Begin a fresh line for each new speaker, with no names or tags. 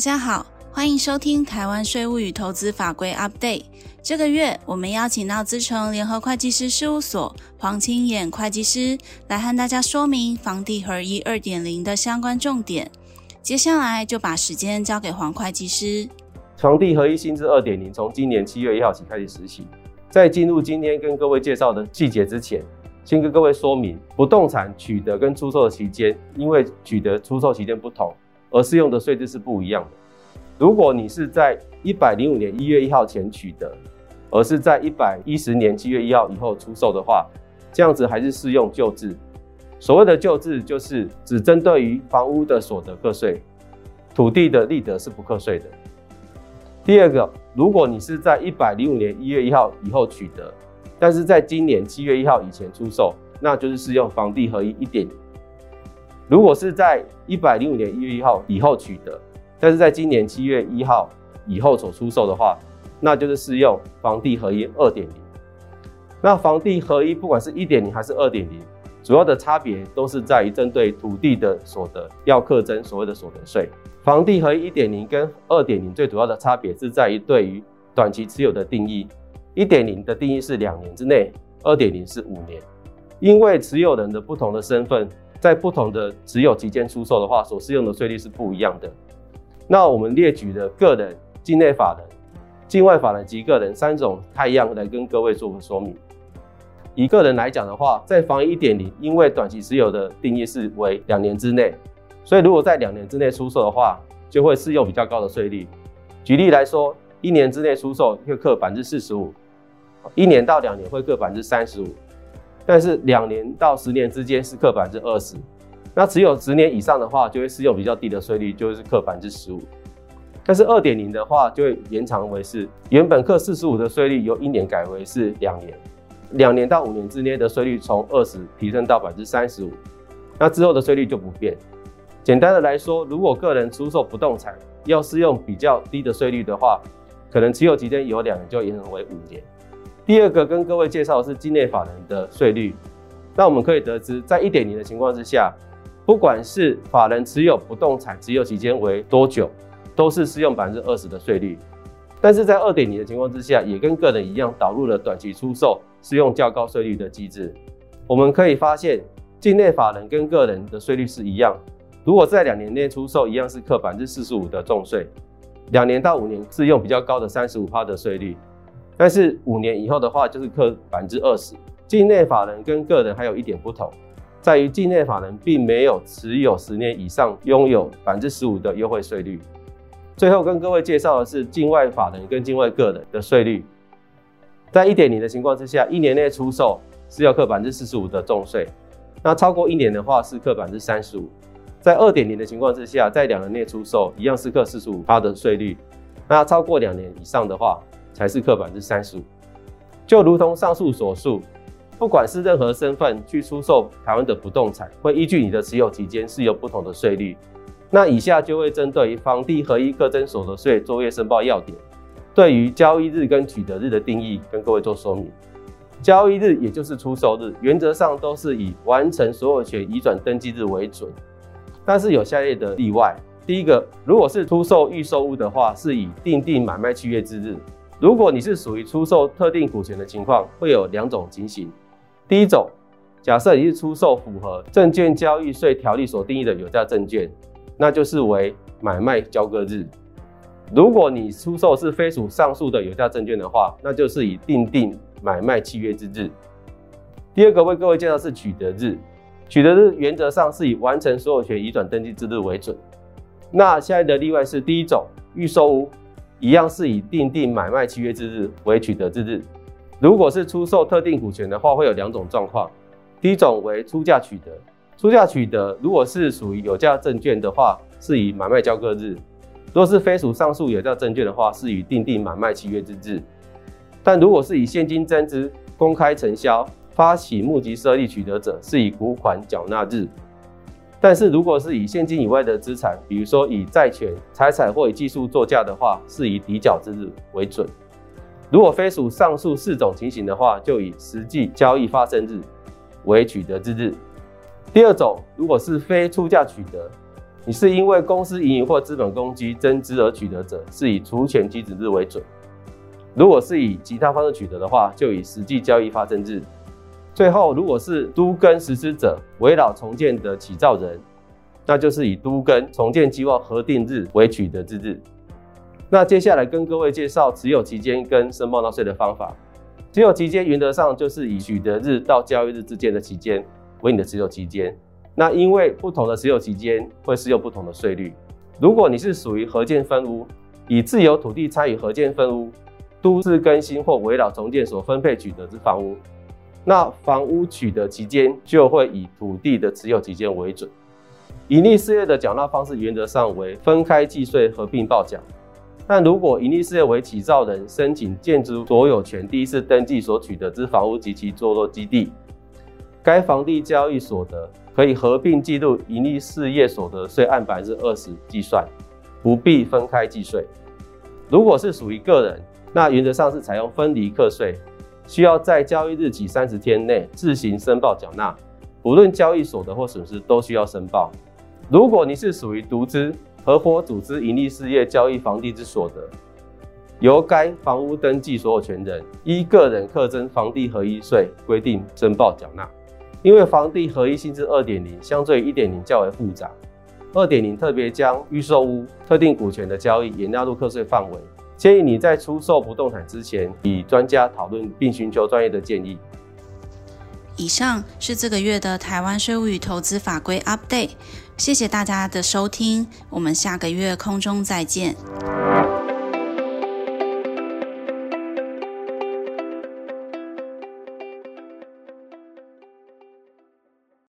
大家好，欢迎收听台湾税务与投资法规 Update。这个月我们邀请到资诚联合会计师事务所黄清衍会计师来和大家说明房地合一二点零的相关重点。接下来就把时间交给黄会计师。
房地合一新制二点零从今年七月一号起开始实行。在进入今天跟各位介绍的细节之前，先跟各位说明，不动产取得跟出售的期间，因为取得出售期间不同，而适用的税制是不一样的。如果你是在一百零五年一月一号前取得，而是在一百一十年七月一号以后出售的话，这样子还是适用旧制。所谓的旧制，就是只针对于房屋的所得课税，土地的利得是不课税的。第二个，如果你是在一百零五年一月一号以后取得，但是在今年七月一号以前出售，那就是适用房地合一一点。如果是在一百零五年一月一号以后取得，但是在今年七月一号以后所出售的话，那就是适用房地合一二点零。那房地合一不管是一点零还是二点零，主要的差别都是在于针对土地的所得要课征所谓的所得税。房地合一一点零跟二点零最主要的差别是在于对于短期持有的定义。一点零的定义是两年之内，二点零是五年。因为持有人的不同的身份，在不同的持有期间出售的话，所适用的税率是不一样的。那我们列举的个人、境内法人。境外法人及个人三种太一样来跟各位做个说明。以个人来讲的话，在房一点零，因为短期持有的定义是为两年之内，所以如果在两年之内出售的话，就会适用比较高的税率。举例来说，一年之内出售会课百分之四十五，一年到两年会课百分之三十五，但是两年到十年之间是课百分之二十。那持有十年以上的话，就会适用比较低的税率，就是课百分之十五。但是二点零的话，就会延长为是原本课四十五的税率，由一年改为是两年，两年到五年之内的税率从二十提升到百分之三十五，那之后的税率就不变。简单的来说，如果个人出售不动产要适用比较低的税率的话，可能持有期间有两年就延长为五年。第二个跟各位介绍的是境内法人的税率，那我们可以得知，在一点零的情况之下，不管是法人持有不动产持有期间为多久。都是适用百分之二十的税率，但是在二点零的情况之下，也跟个人一样导入了短期出售适用较高税率的机制。我们可以发现，境内法人跟个人的税率是一样，如果在两年内出售，一样是课百分之四十五的重税，两年到五年适用比较高的三十五趴的税率，但是五年以后的话就是课百分之二十。境内法人跟个人还有一点不同，在于境内法人并没有持有十年以上拥有百分之十五的优惠税率。最后跟各位介绍的是境外法人跟境外个人的税率，在一点零的情况之下，一年内出售是要课百分之四十五的重税，那超过一年的话是课百分之三十五。在二点零的情况之下，在两年内出售一样是课四十五趴的税率，那超过两年以上的话才是课百分之三十五。就如同上述所述，不管是任何身份去出售台湾的不动产，会依据你的持有期间是有不同的税率。那以下就会针对房地合一课征所得税作业申报要点，对于交易日跟取得日的定义跟各位做说明。交易日也就是出售日，原则上都是以完成所有权移转登记日为准，但是有下列的例外。第一个，如果是出售预售屋的话，是以订定买卖契约之日。如果你是属于出售特定股权的情况，会有两种情形。第一种，假设你是出售符合证券交易税条例所定义的有价证券。那就是为买卖交割日。如果你出售是非属上述的有价证券的话，那就是以订定买卖契约之日。第二个为各位介绍是取得日，取得日原则上是以完成所有权移转登记之日为准。那现在的例外是第一种预售屋，一样是以订定买卖契约之日为取得之日。如果是出售特定股权的话，会有两种状况，第一种为出价取得。出价取得，如果是属于有价证券的话，是以买卖交割日；若是非属上述有价证券的话，是以订定买卖契约之日。但如果是以现金增资、公开承销、发起募集设立取得者，是以股款缴纳日。但是如果是以现金以外的资产，比如说以债权、财产或以技术作价的话，是以抵缴之日为准。如果非属上述四种情形的话，就以实际交易发生日为取得之日。第二种，如果是非出价取得，你是因为公司盈余或资本公积增资而取得者，是以除权基准日为准；如果是以其他方式取得的话，就以实际交易发生日。最后，如果是都更实施者围绕重建的起造人，那就是以都更重建计划核定日为取得之日。那接下来跟各位介绍持有期间跟申报纳税的方法。持有期间原则上就是以取得日到交易日之间的期间为你的持有期间。那因为不同的持有期间会适用不同的税率。如果你是属于合建分屋，以自有土地参与合建分屋、都市更新或围老重建所分配取得之房屋，那房屋取得期间就会以土地的持有期间为准。营利事业的缴纳方式原则上为分开计税、合并报缴。但如果盈利事业为起造人申请建筑所有权第一次登记所取得之房屋及其坐落基地，该房地交易所得可以合并计入盈利事业所得税，按百分之二十计算，不必分开计税。如果是属于个人，那原则上是采用分离课税，需要在交易日起三十天内自行申报缴纳，不论交易所得或损失都需要申报。如果你是属于独资，合伙组织盈利事业交易房地之所得，由该房屋登记所有权人依个人课征房地合一税规定申报缴纳。因为房地合一性质二点零相对于一点零较为复杂，二点零特别将预售屋特定股权的交易也纳入课税范围。建议你在出售不动产之前，与专家讨论并寻求专业的建议。
以上是这个月的台湾税务与投资法规 Update，谢谢大家的收听，我们下个月空中再见。